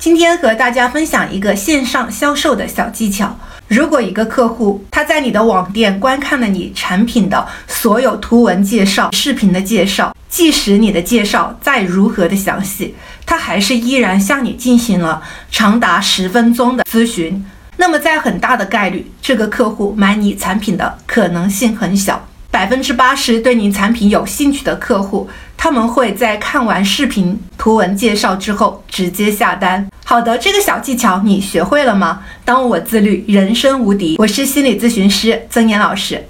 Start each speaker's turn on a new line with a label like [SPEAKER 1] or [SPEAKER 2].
[SPEAKER 1] 今天和大家分享一个线上销售的小技巧。如果一个客户他在你的网店观看了你产品的所有图文介绍、视频的介绍，即使你的介绍再如何的详细，他还是依然向你进行了长达十分钟的咨询，那么在很大的概率，这个客户买你产品的可能性很小。百分之八十对您产品有兴趣的客户，他们会在看完视频图文介绍之后直接下单。好的，这个小技巧你学会了吗？当我自律，人生无敌。我是心理咨询师曾岩老师。